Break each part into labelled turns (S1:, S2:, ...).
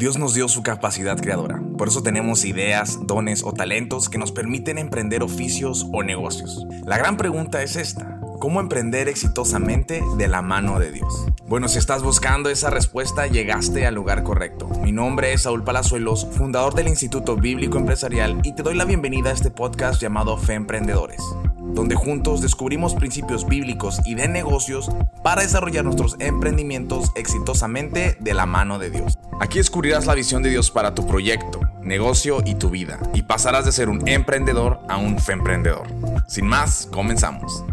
S1: Dios nos dio su capacidad creadora, por eso tenemos ideas, dones o talentos que nos permiten emprender oficios o negocios. La gran pregunta es esta. ¿Cómo emprender exitosamente de la mano de Dios? Bueno, si estás buscando esa respuesta, llegaste al lugar correcto. Mi nombre es Saúl Palazuelos, fundador del Instituto Bíblico Empresarial, y te doy la bienvenida a este podcast llamado Fe Emprendedores, donde juntos descubrimos principios bíblicos y de negocios para desarrollar nuestros emprendimientos exitosamente de la mano de Dios. Aquí descubrirás la visión de Dios para tu proyecto, negocio y tu vida, y pasarás de ser un emprendedor a un fe emprendedor. Sin más, comenzamos.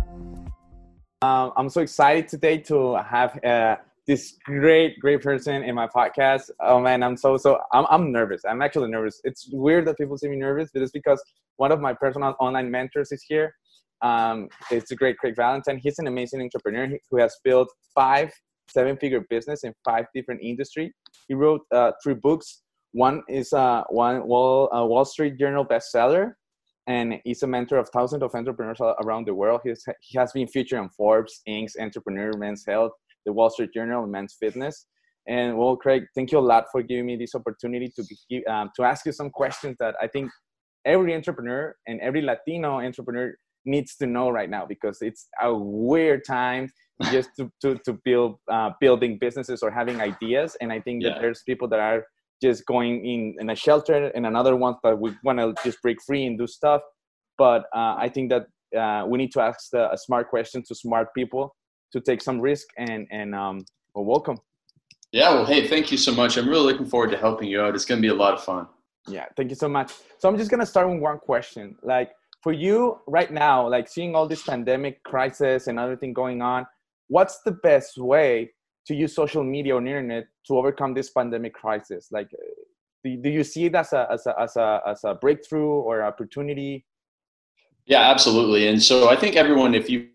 S2: Um, I'm so excited today to have uh, this great, great person in my podcast. Oh man, I'm so so I'm nervous. I'm actually nervous. It's weird that people see me nervous, but it's because one of my personal online mentors is here. Um, it's a great Craig Ballantyne. He's an amazing entrepreneur who has built five seven-figure business in five different industries. He wrote uh, three books. One is uh, one Wall uh, Wall Street Journal bestseller and he's a mentor of thousands of entrepreneurs around the world. He's, he has been featured on Forbes, Inc., Entrepreneur, Men's Health, the Wall Street Journal, Men's Fitness. And well, Craig, thank you a lot for giving me this opportunity to give, um, to ask you some questions that I think every entrepreneur and every Latino entrepreneur needs to know right now because it's a weird time just to, to, to build uh, building businesses or having ideas. And I think yeah. that there's people that are just going in in a shelter and another one that we want to just break free and do stuff. But uh, i think that uh, we need to ask the, a smart question to smart people to take some risk and and um, well, welcome.
S3: Yeah well hey thank you so much. I'm really looking forward to helping you out. It's going to be a lot of fun.
S2: Yeah thank you so much. So i'm just going to start with one question. Like for you right now like seeing all this pandemic crisis and other thing going on what's the best way to use social media or internet to overcome this pandemic crisis? Like, do, do you see it as a, as a, as a, as a breakthrough or opportunity?
S3: Yeah, absolutely. And so I think everyone, if you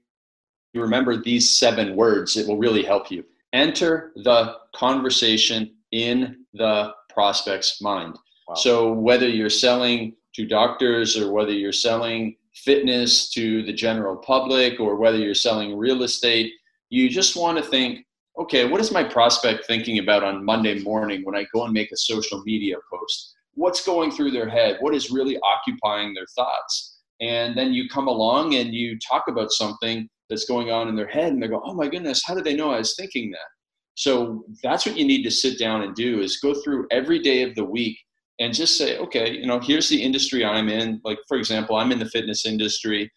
S3: remember these seven words, it will really help you. Enter the conversation in the prospect's mind. Wow. So whether you're selling to doctors or whether you're selling fitness to the general public or whether you're selling real estate, you just want to think okay, what is my prospect thinking about on Monday morning when I go and make a social media post? What's going through their head? What is really occupying their thoughts? And then you come along and you talk about something that's going on in their head, and they go, oh my goodness, how did they know I was thinking that? So that's what you need to sit down and do is go through every day of the week and just say, okay, you know, here's the industry I'm in. Like, for example, I'm in the fitness industry.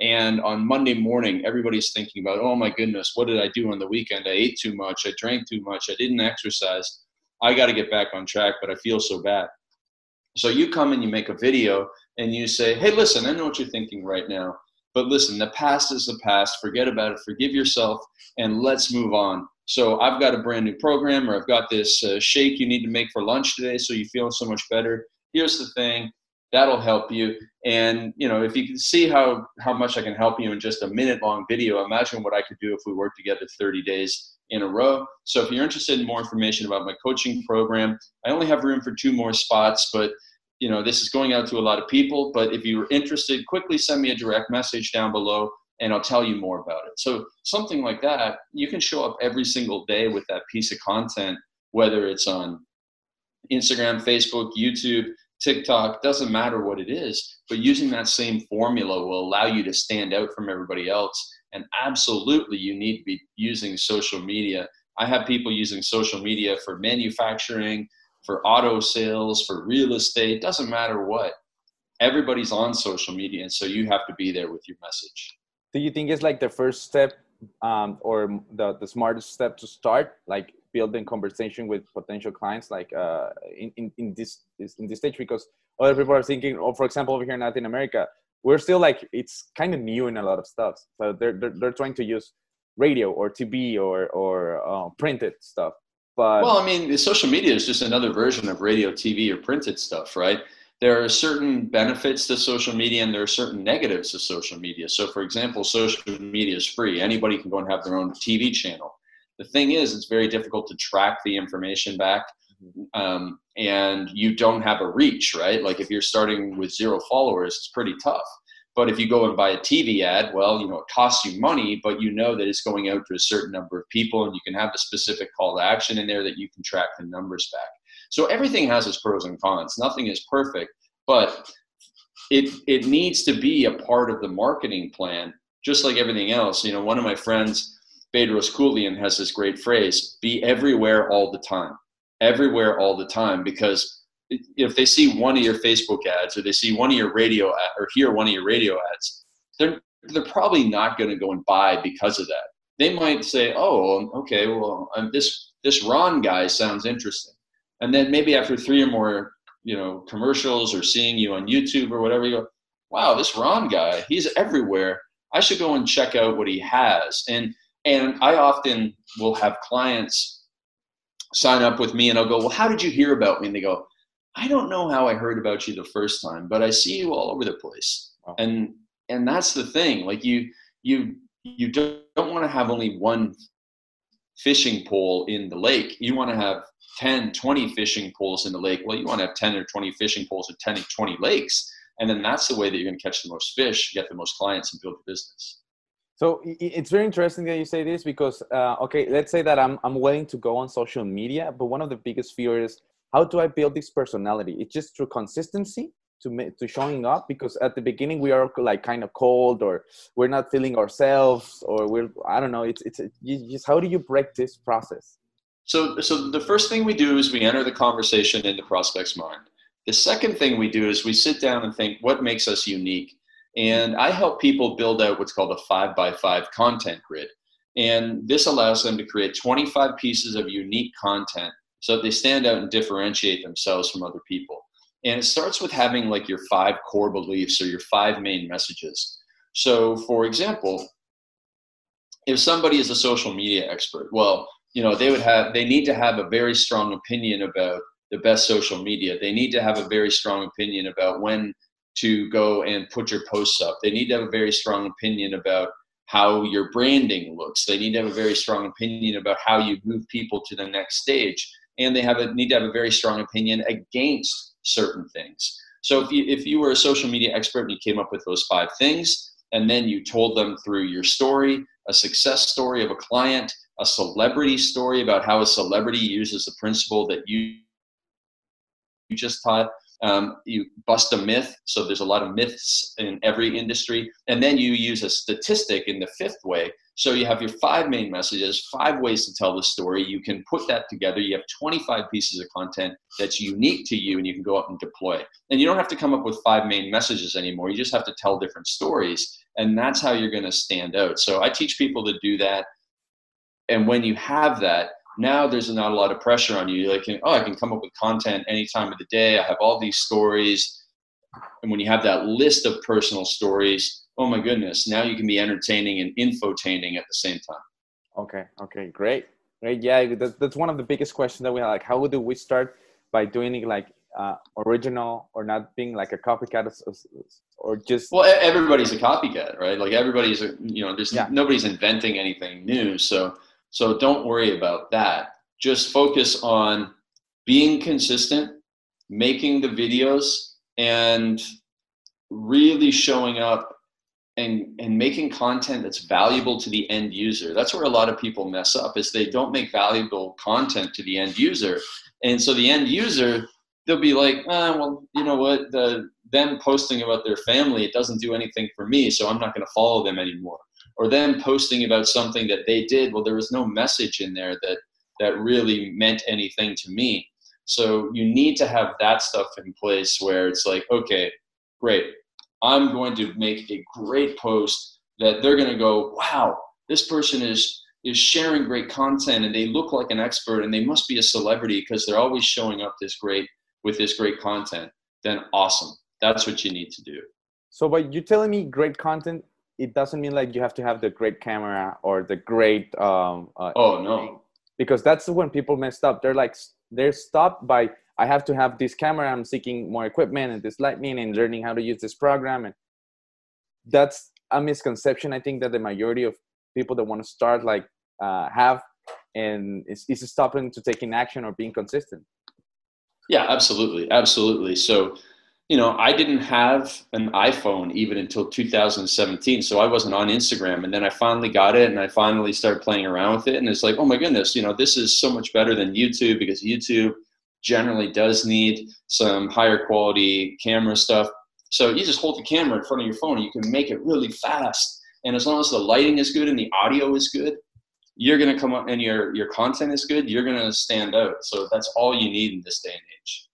S3: And on Monday morning, everybody's thinking about, oh my goodness, what did I do on the weekend? I ate too much, I drank too much, I didn't exercise. I got to get back on track, but I feel so bad. So you come and you make a video and you say, hey, listen, I know what you're thinking right now, but listen, the past is the past. Forget about it, forgive yourself, and let's move on. So I've got a brand new program, or I've got this uh, shake you need to make for lunch today so you feel so much better. Here's the thing that'll help you. And you know if you can see how how much i can help you in just a minute long video imagine what i could do if we worked together 30 days in a row. So if you're interested in more information about my coaching program i only have room for two more spots but you know this is going out to a lot of people. But if you're interested quickly send me a direct message down below and i'll tell you more about it so something like that you can show up every single day with that piece of content whether it's on instagram facebook youtube TikTok, doesn't matter what it is, but using that same formula will allow you to stand out from everybody else. And absolutely, you need to be using social media. I have people using social media for manufacturing, for auto sales, for real estate, doesn't matter what. Everybody's on social media, and so you have to be there with your message.
S2: Do you think it's like the first step um, or the, the smartest step to start? Like building conversation with potential clients like uh, in, in, in this in this stage? Because other people are thinking oh for example over here in latin america we're still like it's kind of new in a lot of stuff. So they're, they're, they're trying to use radio or tv or or uh, printed stuff. But
S3: well i mean social media is just another version of radio tv or printed stuff right there are certain benefits to social media and there are certain negatives to social media so for example social media is free anybody can go and have their own tv channel the thing is, it's very difficult to track the information back. Um, and you don't have a reach, right? Like if you're starting with zero followers, it's pretty tough. But if you go and buy a TV ad, well, you know, it costs you money, but you know that it's going out to a certain number of people and you can have a specific call to action in there that you can track the numbers back. So everything has its pros and cons. Nothing is perfect, but it it needs to be a part of the marketing plan, just like everything else. You know, one of my friends, Bedros Keuilian, has this great phrase: "Be everywhere all the time." Everywhere all the time, because if they see one of your Facebook ads or they see one of your radio ad, or hear one of your radio ads, they're they're probably not going to go and buy because of that. They might say, "Oh, okay, well, um, this this Ron guy sounds interesting," and then maybe after three or more, you know, commercials or seeing you on YouTube or whatever, you go, "Wow, this Ron guy, he's everywhere. I should go and check out what he has." And and I often will have clients sign up with me, and I'll go, "Well, how did you hear about me?" And they go, I don't know how I heard about you the first time, but I see you all over the place. Wow. And and that's the thing. Like you you you don't, don't want to have only one fishing pole in the lake. You want to have 10, 20 fishing poles in the lake. Well, you want to have 10 or 20 fishing poles at 10 or 20 lakes. And then that's the way that you're going to catch the most fish, get the most clients, and build your business.
S2: So it's very interesting that you say this because, uh, okay, let's say that I'm, I'm willing to go on social media, but one of the biggest fears is how do I build this personality? It's just through consistency to to showing up because at the beginning we are like kind of cold or we're not feeling ourselves or we're I don't know. It's it's just how do you break this process?
S3: So so the first thing we do is we enter the conversation in the prospect's mind. The second thing we do is we sit down and think what makes us unique. And I help people build out what's called a five by five content grid. And this allows them to create 25 pieces of unique content so that they stand out and differentiate themselves from other people. And it starts with having like your five core beliefs or your five main messages. So, for example, if somebody is a social media expert, well, you know, they would have, they need to have a very strong opinion about the best social media. They need to have a very strong opinion about when to go and put your posts up. They need to have a very strong opinion about how your branding looks. They need to have a very strong opinion about how you move people to the next stage and they have a, need to have a very strong opinion against certain things. So if you if you were a social media expert and you came up with those five things, and then you told them through your story, a success story of a client, a celebrity story about how a celebrity uses the principle that you you just taught. Um, you bust a myth, so there's a lot of myths in every industry, and then you use a statistic in the fifth way so you have your five main messages, five ways to tell the story. You can put that together. You have 25 pieces of content that's unique to you, and you can go out and deploy. And you don't have to come up with five main messages anymore. You just have to tell different stories, and that's how you're going to stand out. So I teach people to do that. And when you have that, now there's not a lot of pressure on you. Like, oh, I can come up with content any time of the day. I have all these stories. And when you have that list of personal stories, oh my goodness, now you can be entertaining and infotaining at the same time.
S2: Okay, okay, great. Great. Yeah, that's, that's one of the biggest questions that we have. Like, how do we start by doing it like uh, original or not being like a copycat or just
S3: well everybody's a copycat right like everybody's a, you know there's yeah. nobody's inventing anything new so so don't worry about that. Just focus on being consistent making the videos and really showing up and and making content that's valuable to the end user. That's where a lot of people mess up is they don't make valuable content to the end user. And so the end user they'll be like ah, well you know what? The them posting about their family it doesn't do anything for me so i'm not going to follow them anymore or them posting about something that they did well there was no message in there that that really meant anything to me so you need to have that stuff in place where it's like okay great I'm going to make a great post that they're going to go, wow, this person is is sharing great content and they look like an expert and they must be a celebrity because they're always showing up this great with this great content. Then awesome. That's what you need to do.
S2: So by you telling me great content, it doesn't mean like you have to have the great camera or the great um
S3: uh, oh no
S2: because that's when people messed up they're like they're stopped by I have to have this camera. I'm seeking more equipment and this lighting and learning how to use this program. And that's a misconception. I think that the majority of people that want to start like uh, have, and it's, it's stopping to taking action or being consistent.
S3: Yeah, absolutely, absolutely. So, you know, I didn't have an iPhone even until 2017, so I wasn't on Instagram. And then I finally got it, and I finally started playing around with it, and it's like, oh my goodness, you know, this is so much better than YouTube because YouTube generally does need some higher quality camera stuff. So you just hold the camera in front of your phone and you can make it really fast. And as long as the lighting is good and the audio is good, you're going to come up and your, your content is good, you're going to stand out. So that's all you need in this day and age.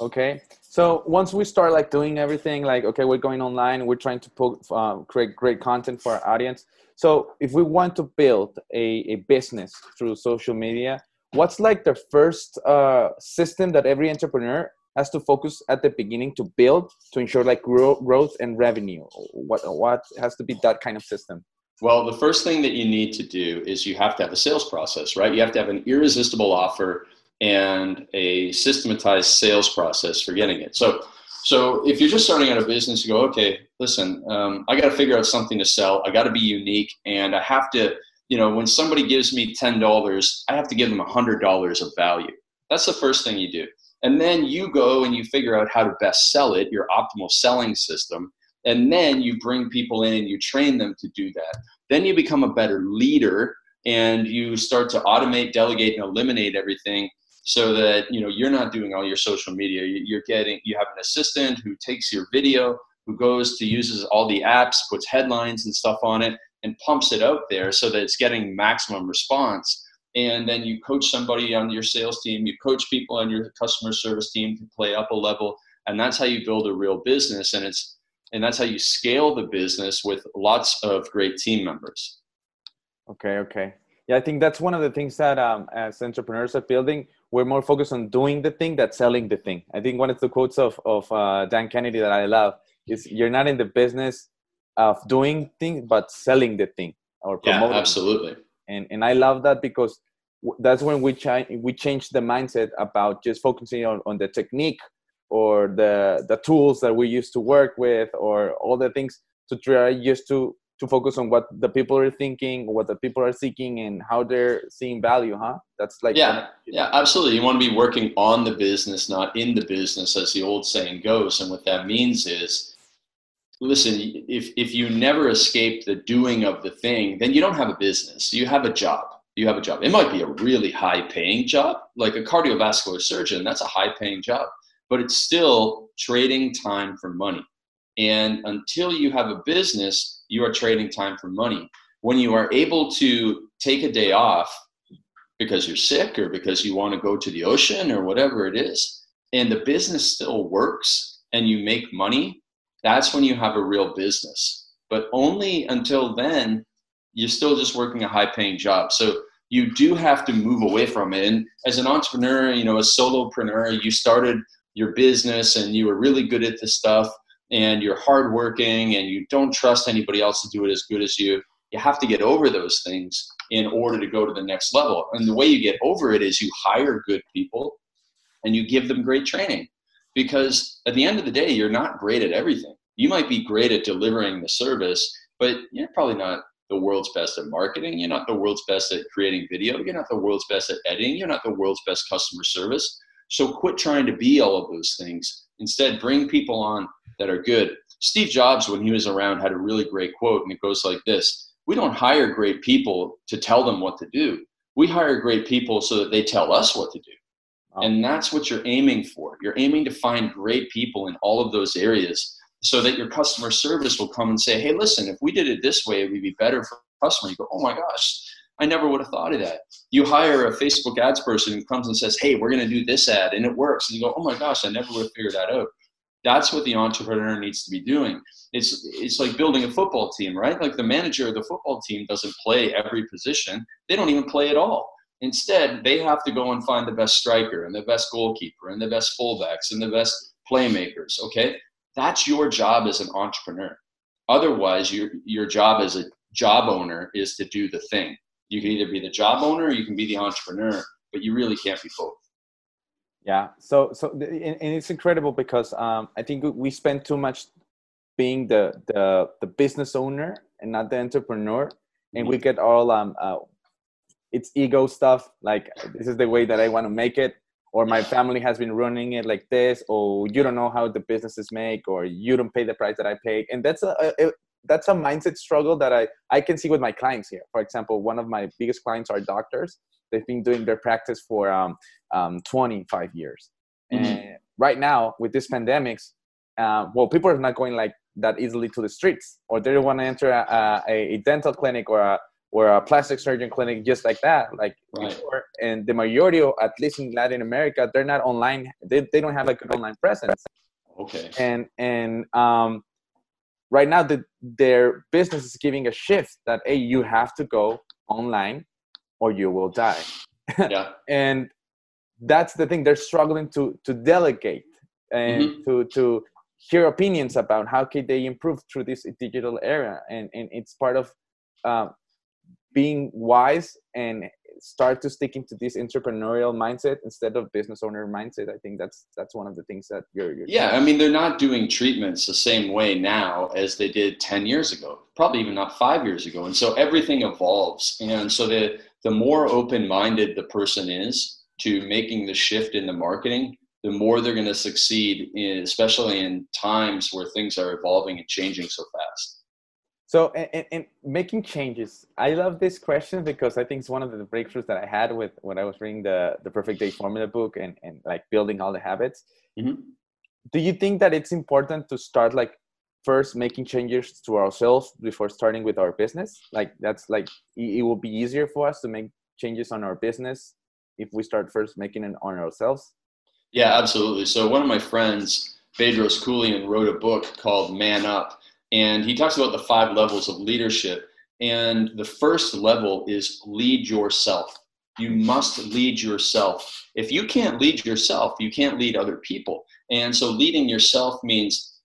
S2: Okay. So once we start like doing everything, like, okay, we're going online, we're trying to put, uh, create great content for our audience. So if we want to build a, a business through social media, what's like the first uh, system that every entrepreneur has to focus at the beginning to build to ensure like grow, growth and revenue? What what has to be that kind of system?
S3: Well the first thing that you need to do is you have to have a sales process right? You have to have an irresistible offer and a systematized sales process for getting it so so if you're just starting out a business you go okay listen um, i got to figure out something to sell i got to be unique and i have to you know, when somebody gives me $10, I have to give them $100 of value. That's the first thing you do. And then you go and you figure out how to best sell it, your optimal selling system. And then you bring people in and you train them to do that. Then you become a better leader and you start to automate, delegate, and eliminate everything so that you know you're not doing all your social media. You're getting you have an assistant who takes your video who goes to uses all the apps puts headlines and stuff on it and pumps it out there so that it's getting maximum response. And then you coach somebody on your sales team you coach people on your customer service team to play up a level and that's how you build a real business. And it's and that's how you scale the business with lots of great team members
S2: okay okay. Yeah i think that's one of the things that um, as entrepreneurs are building we're more focused on doing the thing than selling the thing. I think one of the quotes of, of uh, dan kennedy that i love is you're not in the business of doing things but selling the thing or promoting.
S3: yeah, absolutely.
S2: And and i love that because that's when we change we change the mindset about just focusing on, on the technique or the the tools that we used to work with or all the things to try just to to focus on what the people are thinking what the people are seeking and how they're seeing value huh? That's like
S3: yeah yeah absolutely. You want to be working on the business not in the business as the old saying goes. And what that means is listen if if you never escape the doing of the thing then you don't have a business. You have a job. You have a job. It might be a really high paying job like a cardiovascular surgeon that's a high paying job but it's still trading time for money. And until you have a business you are trading time for money when you are able to take a day off because you're sick or because you want to go to the ocean or whatever it is and the business still works and you make money that's when you have a real business. But only until then, you're still just working a high paying job. So you do have to move away from it. And as an entrepreneur, you know, a solopreneur, you started your business and you were really good at this stuff and you're hardworking and you don't trust anybody else to do it as good as you. You have to get over those things in order to go to the next level. And the way you get over it is you hire good people and you give them great training because at the end of the day, you're not great at everything. You might be great at delivering the service, but you're probably not the world's best at marketing. You're not the world's best at creating video. You're not the world's best at editing. You're not the world's best customer service. So quit trying to be all of those things. Instead, bring people on that are good. Steve Jobs, when he was around, had a really great quote, and it goes like this We don't hire great people to tell them what to do. We hire great people so that they tell us what to do. And that's what you're aiming for. You're aiming to find great people in all of those areas so that your customer service will come and say, hey, listen, if we did it this way, it would be better for the customer. You go, oh my gosh, I never would have thought of that. You hire a Facebook ads person who comes and says, hey, we're going to do this ad, and it works. And you go, oh my gosh, I never would have figured that out. That's what the entrepreneur needs to be doing. It's, it's like building a football team, right? Like the manager of the football team doesn't play every position, they don't even play at all Instead, they have to go and find the best striker and the best goalkeeper and the best fullbacks and the best playmakers. Okay, that's your job as an entrepreneur. Otherwise, your your job as a job owner is to do the thing. You can either be the job owner or you can be the entrepreneur, but you really can't be both.
S2: Yeah. So so and it's incredible because um, I think we spend too much being the the the business owner and not the entrepreneur, and we mm-hmm. get all um uh, it's ego stuff like this is the way that i want to make it or my family has been running it like this or you don't know how the businesses make or you don't pay the price that i pay and that's a, a, that's a mindset struggle that i i can see with my clients here for example one of my biggest clients are doctors they've been doing their practice for um, um, 25 years.
S3: Mhm.
S2: And right now, with this pandemics, uh, well, people are not going like that easily to the streets, or they don't want to enter a, a, a dental clinic or a or a plastic surgeon clinic just like that, like
S3: Right.
S2: before. And the majority, of, at least in Latin America, they're not online. They, they don't have a good online presence
S3: Okay.
S2: and and um, right now the, their business is giving a shift that hey you have to go online or you will die
S3: Yeah.
S2: and that's the thing they're struggling to to delegate and
S3: Mm-hmm.
S2: to to hear opinions about how can they improve through this digital era and and it's part of uh, being wise and start to stick into this entrepreneurial mindset instead of business owner mindset i think that's that's one of the things that you're, you're
S3: Yeah, I mean, they're not doing treatments the same way now as they did 10 years ago, probably even not five years ago. And so everything evolves. And so the, the more open minded the person is to making the shift in the marketing, the more they're going to succeed, in, especially in times where things are evolving and changing so fast.
S2: So, and, and, making changes. I love this question because I think it's one of the breakthroughs that I had with when I was reading the the Perfect Day Formula book and and like building all the habits.
S3: Mhm.
S2: Do you think that it's important to start like first making changes to ourselves before starting with our business? Like that's like it, it will be easier for us to make changes on our business if we start first making it on ourselves.
S3: Yeah, absolutely. So one of my friends, Bedros Keuilian, wrote a book called Man Up, and he talks about the five levels of leadership. And the first level is lead yourself. You must lead yourself. If you can't lead yourself, you can't lead other people. And so leading yourself means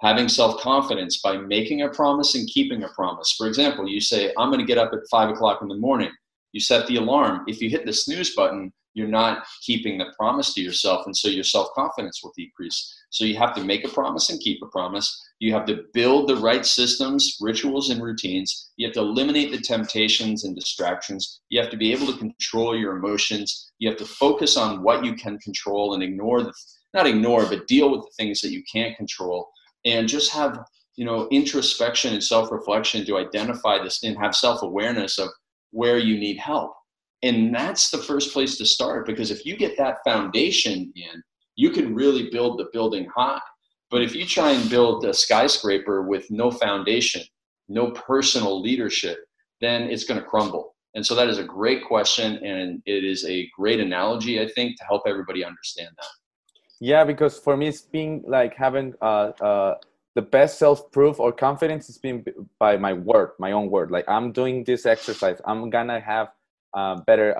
S3: having self confidence by making a promise and keeping a promise. For example, you say, I'm going to get up at five o'clock in the morning. You set the alarm. If you hit the snooze button, you're not keeping the promise to yourself. And so your self confidence will decrease. So you have to make a promise and keep a promise. You have to build the right systems, rituals, and routines. You have to eliminate the temptations and distractions. You have to be able to control your emotions. You have to focus on what you can control and ignore the, not ignore, but deal with the things that you can't control. And just have, you know, introspection and self reflection to identify this and have self awareness of where you need help. And that's the first place to start because if you get that foundation in, you can really build the building high. But if you try and build a skyscraper with no foundation, no personal leadership, then it's going to crumble. And so that is a great question. And it is a great analogy, I think, to help everybody understand that.
S2: Yeah, because for me, it's being like having uh, uh, the best self proof or confidence is being b- by my word, my own word. Like I'm doing this exercise, I'm gonna have uh, better.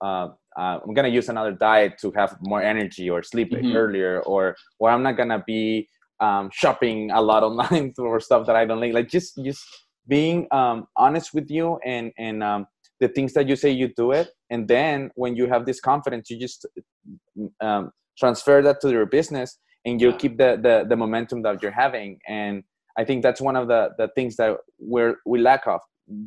S2: Uh, uh, I'm gonna use another diet to have more energy or sleep
S3: Mhm.
S2: earlier, or or I'm not gonna be um, shopping a lot online for stuff that I don't like. Like just just being um, honest with you and and um, the things that you say you do it, and then when you have this confidence, you just um, transfer that to your business and
S3: Yeah.
S2: keep the, the the momentum that you're having and i think that's one of the the things that we're we lack of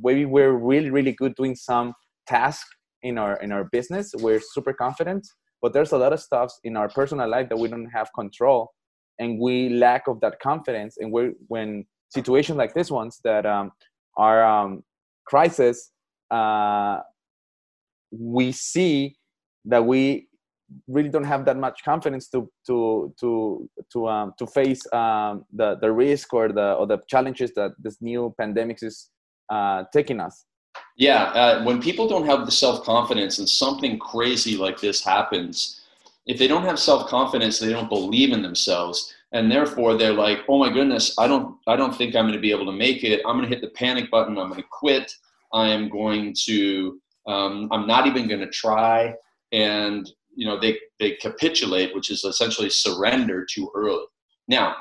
S2: maybe we're really really good doing some task in our in our business we're super confident but there's a lot of stuff in our personal life that we don't have control and we lack of that confidence and we're when situations like this ones that um, are um, crisis uh, we see that we really don't have that much confidence to to to to um to face um the the risk or the or the challenges that this new pandemic is uh taking us
S3: Yeah, uh, when people don't have the self confidence and something crazy like this happens, if they don't have self confidence, they don't believe in themselves, and therefore they're like, "Oh my goodness, I don't, I don't think I'm going to be able to make it. I'm going to hit the panic button. I'm going to quit. I am going to, um, I'm not even going to try." And you know, they they capitulate, which is essentially surrender too early. Now,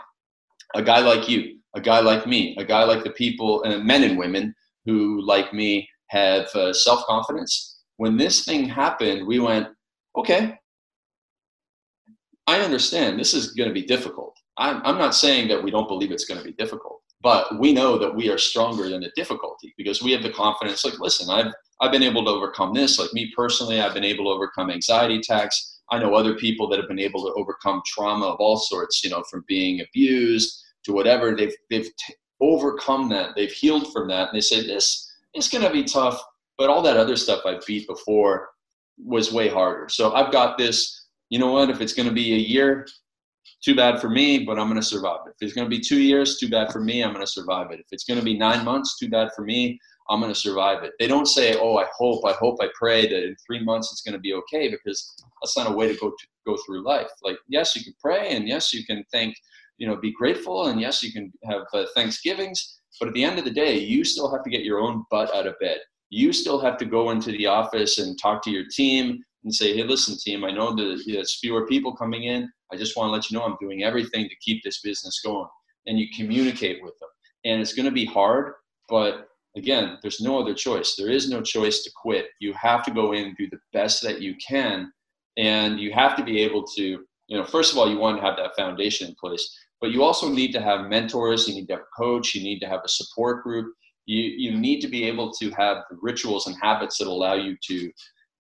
S3: a guy like you, a guy like me, a guy like the people, and men and women who, like me, have uh, self confidence. When this thing happened, we went, okay, I understand this is going to be difficult. I'm, I'm not saying that we don't believe it's going to be difficult, but we know that we are stronger than the difficulty because we have the confidence. Like, listen, I've, I've been able to overcome this. Like, me personally, I've been able to overcome anxiety attacks. I know other people that have been able to overcome trauma of all sorts, you know, from being abused to whatever. They've, they've t- overcome that. They've healed from that. And they say, this is going to be tough, But all that other stuff I beat before was way harder. So I've got this, you know what, if it's going to be a year, too bad for me, but I'm going to survive it. If it's going to be two years, too bad for me, I'm going to survive it. If it's going to be nine months, too bad for me, I'm going to survive it. They don't say, oh, I hope, I hope, I pray that in three months it's going to be okay because that's not a way to go to go through life. Like, yes, you can pray, and yes, you can thank, you know, be grateful, and yes, you can have uh, Thanksgivings. But at the end of the day, you still have to get your own butt out of bed. You still have to go into the office and talk to your team and say, hey, listen, team, I know that there's fewer people coming in. I just want to let you know I'm doing everything to keep this business going. And you communicate with them. And it's going to be hard, but again, there's no other choice. There is no choice to quit. You have to go in and do the best that you can. And you have to be able to, you know, first of all, you want to have that foundation in place, but you also need to have mentors. You need to have a coach. You need to have a support group. You, you need to be able to have rituals and habits that allow you to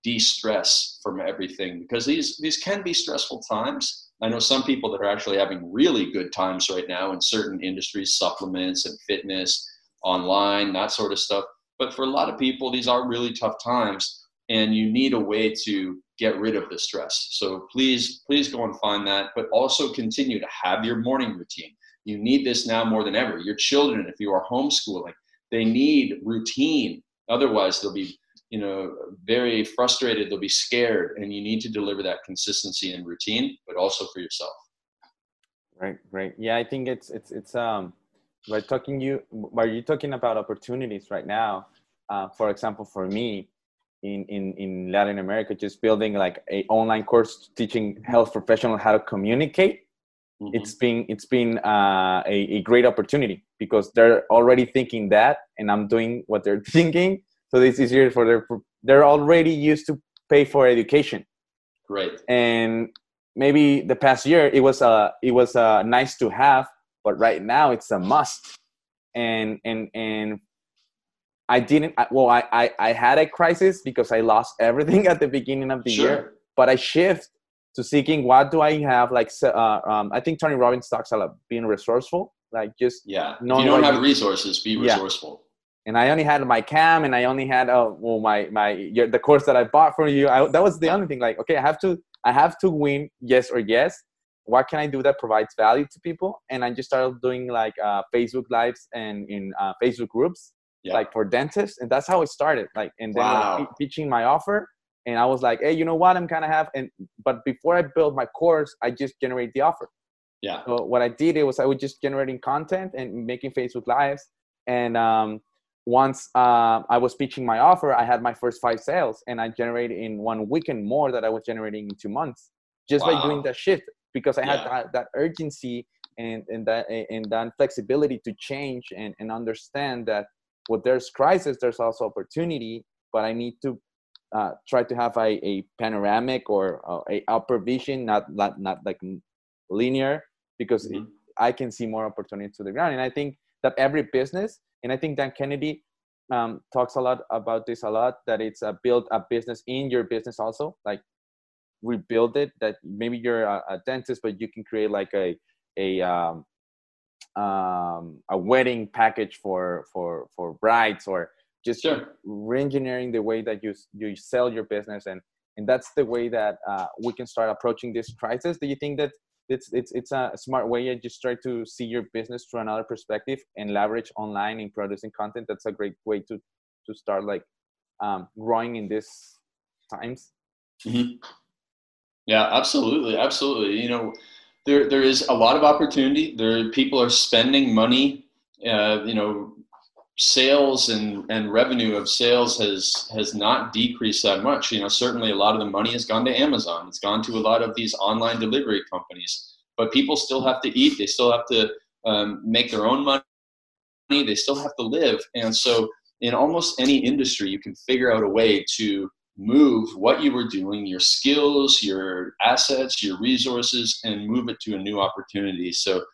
S3: de-stress from everything because these these can be stressful times i know some people that are actually having really good times right now in certain industries supplements and fitness online that sort of stuff but for a lot of people these are really tough times and you need a way to get rid of the stress. So please please go and find that but also continue to have your morning routine. You need this now more than ever. Your children if you are homeschooling they need routine. Otherwise they'll be you know very frustrated they'll be scared and you need to deliver that consistency and routine but also for yourself.
S2: Right right. Yeah i think it's it's it's um by talking you while you talking about opportunities right now uh, for example for me in, in in latin america just building like a online course teaching health professionals how to communicate mm-hmm. it's been it's been uh, a, a great opportunity because they're already thinking that and i'm doing what they're thinking. So it's easier for their they're already used to pay for education.
S3: Right.
S2: And maybe the past year it was a it was a nice to have but right now it's a must. And and and i didn't well i i, I had a crisis because i lost everything at the beginning of the sure. year but i shift to seeking what do i have like uh, um, i think tony robbins talks about being resourceful like just
S3: yeah if you don't have resources be resourceful Yeah.
S2: and I only had my cam and I only had uh, well my my your, the course that I bought for you. I, that was the only thing. Like, okay, I have to I have to win yes or yes. What can I do that provides value to people? And I just started doing like uh, Facebook lives and in uh, Facebook groups, yeah. like for dentists, and that's how it started. Like, and then wow. like, pitching my offer, and I was like, hey, you know what? I'm kind of have and but before I build my course, I just generate the offer.
S3: Yeah.
S2: So what I did it was I was just generating content and making Facebook lives, and um, once uh, I was pitching my offer, I had my first five sales, and I generated in one weekend more that I was generating in two months just wow. by doing that shift because I yeah. had that, that, urgency and, and that and that flexibility to change and, and understand that when there's crisis, there's also opportunity, but I need to uh, try to have a, a panoramic or uh, a upper vision, not not not like linear, because mm-hmm. it, I can see more opportunity to the ground, and I think that every business and I think Dan Kennedy um, talks a lot about this a lot that it's a build a business in your business also like rebuild it that maybe you're a, a dentist but you can create like a a um, um, a wedding package for for for brides or just sure. re-engineering the way that you you sell your business. And and that's the way that uh, we can start approaching this crisis. Do you think that it's it's it's a smart way? You just try to see your business through another perspective and leverage online in producing content. That's a great way to to start like um, growing in these times.
S3: Mm-hmm. yeah absolutely absolutely. You know there there is a lot of opportunity there people are spending money uh, you know sales and, and revenue of sales has has not decreased that much. You know, certainly a lot of the money has gone to Amazon. It's gone to a lot of these online delivery companies. But people still have to eat. They still have to um, make their own money. They still have to live. And so, in almost any industry, you can figure out a way to move what you were doing, your skills, your assets, your resources, and move it to a new opportunity. So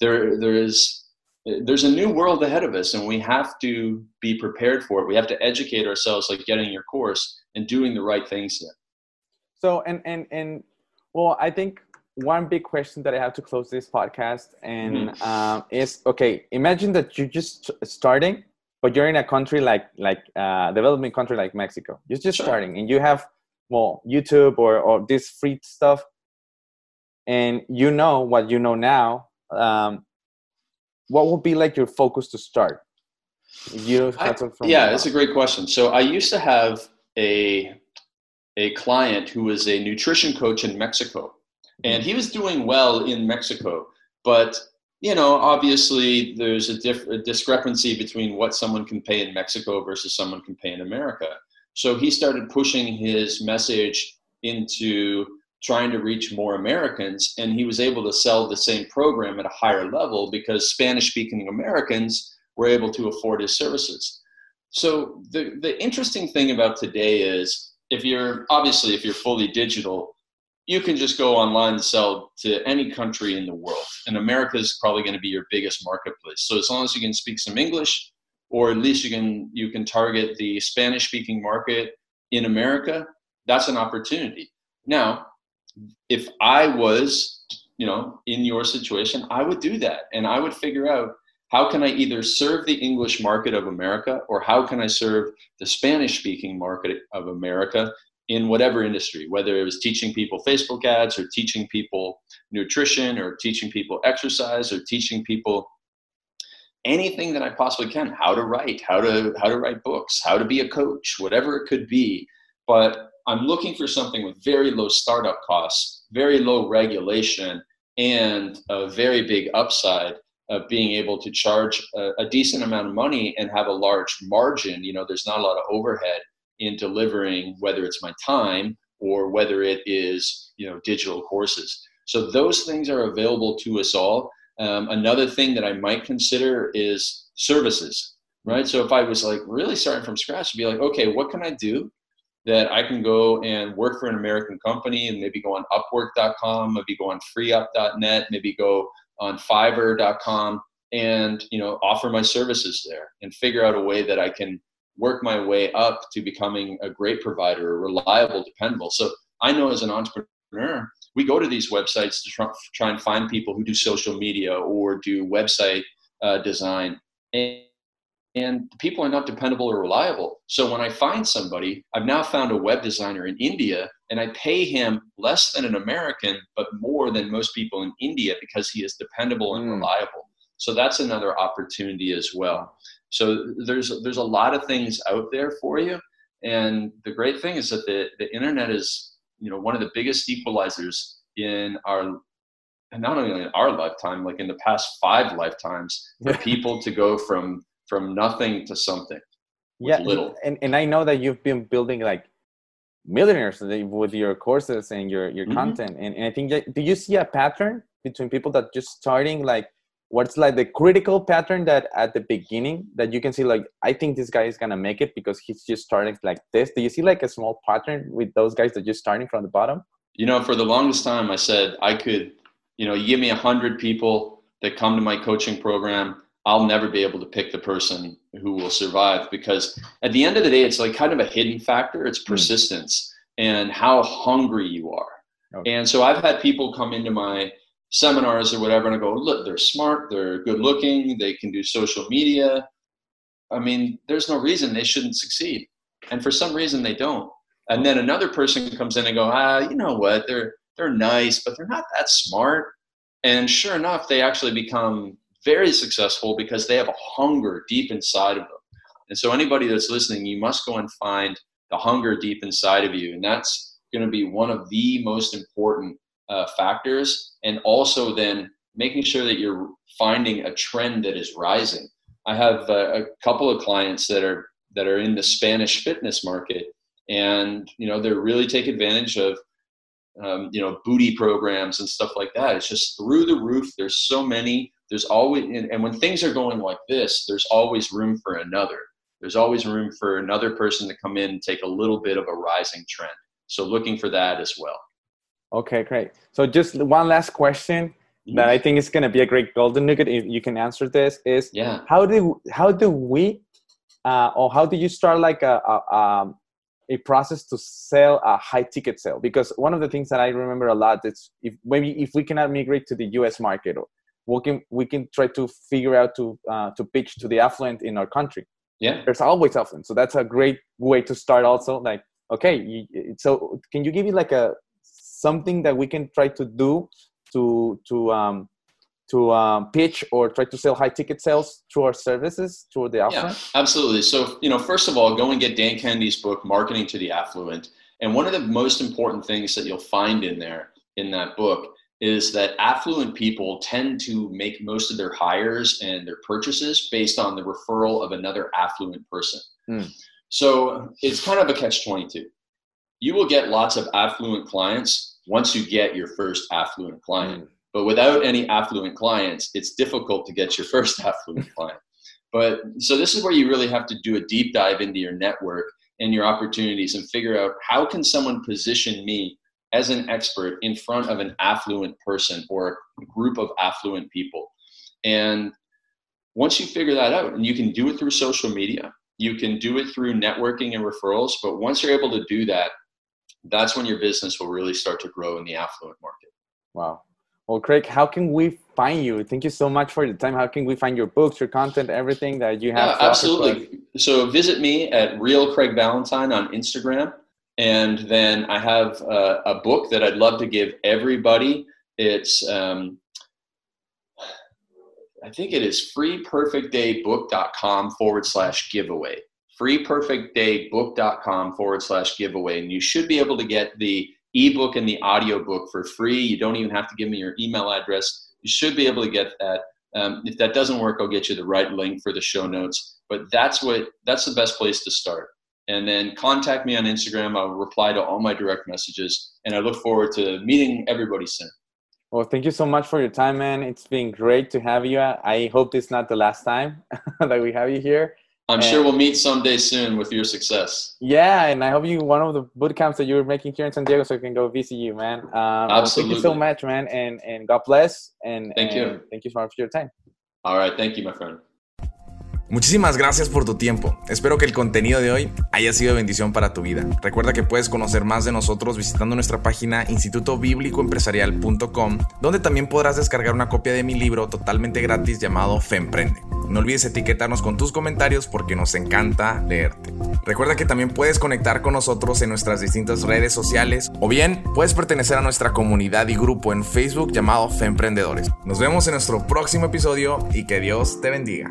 S3: there there is there's a new world ahead of us and we have to be prepared for it we have to educate ourselves like getting your course and doing the right things there
S2: so and and and well i think one big question that i have to close this podcast and mm-hmm. um, is okay imagine that you're just starting but you're in a country like like uh, developing country like Mexico. You're just
S3: Sure.
S2: starting, and you have well YouTube or or this free stuff, and you know what you know now. Um, what would be like your focus to start? You
S3: I- yeah, that's a great question. So I used to have a a client who was a nutrition coach in Mexico, and he was doing well in Mexico, but you know, obviously, there's a, diff- a discrepancy between what someone can pay in Mexico versus someone can pay in America. So he started pushing his message into trying to reach more Americans, and he was able to sell the same program at a higher level because Spanish-speaking Americans were able to afford his services. So the the interesting thing about today is if you're obviously if you're fully digital, you can just go online and sell to any country in the world. And America is probably going to be your biggest marketplace. So as long as you can speak some English, or at least you can you can target the Spanish speaking market in America, that's an opportunity. Now, if I was, you know, in your situation, I would do that. And I would figure out how can I either serve the English market of America or how can I serve the Spanish speaking market of America in whatever industry, whether it was teaching people Facebook ads or teaching people nutrition or teaching people exercise or teaching people anything that I possibly can, how to write, how to how to write books, how to be a coach, whatever it could be. But I'm looking for something with very low startup costs, very low regulation, and a very big upside of being able to charge a, a decent amount of money and have a large margin. You know, there's not a lot of overhead in delivering whether it's my time or whether it is you know digital courses. So those things are available to us all. Um, another thing that i might consider is services right? So if i was like really starting from scratch to be like okay what can i do that i can go and work for an american company and maybe go on upwork.com maybe go on freeup.net maybe go on fiverr.com and you know offer my services there and figure out a way that i can work my way up to becoming a great provider, reliable, dependable. So I know as an entrepreneur, we go to these websites to try, try and find people who do social media or do website uh, design. And, and people are not dependable or reliable. So when I find somebody, I've now found a web designer in India and I pay him less than an American, but more than most people in India because he is dependable and
S2: Mm.
S3: reliable. So that's another opportunity as well. So there's there's a lot of things out there for you, and the great thing is that the the internet is you know one of the biggest equalizers in our and not only in our lifetime, like in the past five lifetimes, for people to go from from nothing to something.
S2: yeah
S3: little.
S2: and, and i know that you've been building like millionaires with your courses and your your
S3: Mhm.
S2: content and, and i think that, do you see a pattern between people that just starting like what's like the critical pattern that at the beginning that you can see like i think this guy is gonna make it because he's just starting like this do you see like a small pattern with those guys that just starting from the bottom
S3: You know, for the longest time, I said I could, you know, you give me a hundred people that come to my coaching program, I'll never be able to pick the person who will survive because at the end of the day, it's like kind of a hidden factor. It's hmm. persistence and how hungry you are.
S2: Okay.
S3: And so I've had people come into my seminars or whatever, and I go, look, they're smart, they're good looking, they can do social media. I mean, there's no reason they shouldn't succeed. And for some reason, they don't. And then another person comes in and go, ah, you know what? They're they're nice, but they're not that smart. And sure enough, they actually become very successful because they have a hunger deep inside of them. And so anybody that's listening, you must go and find the hunger deep inside of you, and that's going to be one of the most important uh, factors. And also then making sure that you're finding a trend that is rising. I have a, a couple of clients that are that are in the Spanish fitness market, and you know they're really take advantage of um, you know booty programs and stuff like that. It's just through the roof. There's so many. There's always and, and when things are going like this, there's always room for another. There's always room for another person to come in and take a little bit of a rising trend. So looking for that as well.
S2: Okay great so just one last question that i think is going to be a great golden nugget if you can answer this is
S3: Yeah.
S2: how do how do we uh, or how do you start like a, a, um, a process to sell a high ticket sale because one of the things that i remember a lot is if maybe if we cannot migrate to the us market or we can we can try to figure out to uh, to pitch to the affluent in our country
S3: Yeah.
S2: There's always affluent. So that's a great way to start also. Like, okay, you, so can you give me like a something that we can try to do to to um to um, pitch or try to sell high ticket sales through our services through the affluent?
S3: Yeah, absolutely. So, you know, first of all, go and get Dan Kennedy's book, Marketing to the Affluent. And one of the most important things that you'll find in there in that book is that affluent people tend to make most of their hires and their purchases based on the referral of another affluent person. Mm. So it's kind of a catch 22. You will get lots of affluent clients once you get your first affluent client. Mm. But without any affluent clients, it's difficult to get your first affluent client. But so this is where you really have to do a deep dive into your network and your opportunities and figure out how can someone position me as an expert in front of an affluent person or a group of affluent people. And once you figure that out, and you can do it through social media, you can do it through networking and referrals, but once you're able to do that, that's when your business will really start to grow in the affluent market.
S2: Wow. Well, Craig, how can we find you? Thank you so much for your time. How can we find your books, your content, everything that you have?
S3: Yeah, absolutely. So visit me at Real Craig Ballantyne on Instagram. And then I have a, a book that I'd love to give everybody. It's, um, I think it is freeperfectdaybook.com forward slash giveaway. Freeperfectdaybook.com forward slash giveaway. And you should be able to get the ebook and the audiobook for free. You don't even have to give me your email address. You should be able to get that. Um, if that doesn't work, I'll get you the right link for the show notes. But that's what that's the best place to start. And then contact me on Instagram. I'll reply to all my direct messages, and I look forward to meeting everybody soon.
S2: Well, thank you so much for your time, man. It's been great to have you. I hope it's not the last time that we have you here.
S3: I'm and, sure we'll meet someday soon with your success.
S2: Yeah, and I hope you one of the boot camps that you're making here in San Diego, so I can go you, man. Um,
S3: Absolutely.
S2: Thank you so much, man, and and God bless. And
S3: thank
S2: and
S3: you.
S2: Thank you so much for your time.
S3: All right, thank you, my friend.
S1: Muchísimas gracias por tu tiempo. Espero que el contenido de hoy haya sido bendición para tu vida. Recuerda que puedes conocer más de nosotros visitando nuestra página institutobíblicoempresarial.com, donde también podrás descargar una copia de mi libro totalmente gratis llamado Femprende. No olvides etiquetarnos con tus comentarios porque nos encanta leerte. Recuerda que también puedes conectar con nosotros en nuestras distintas redes sociales o bien puedes pertenecer a nuestra comunidad y grupo en Facebook llamado Femprendedores. Nos vemos en nuestro próximo episodio y que Dios te bendiga.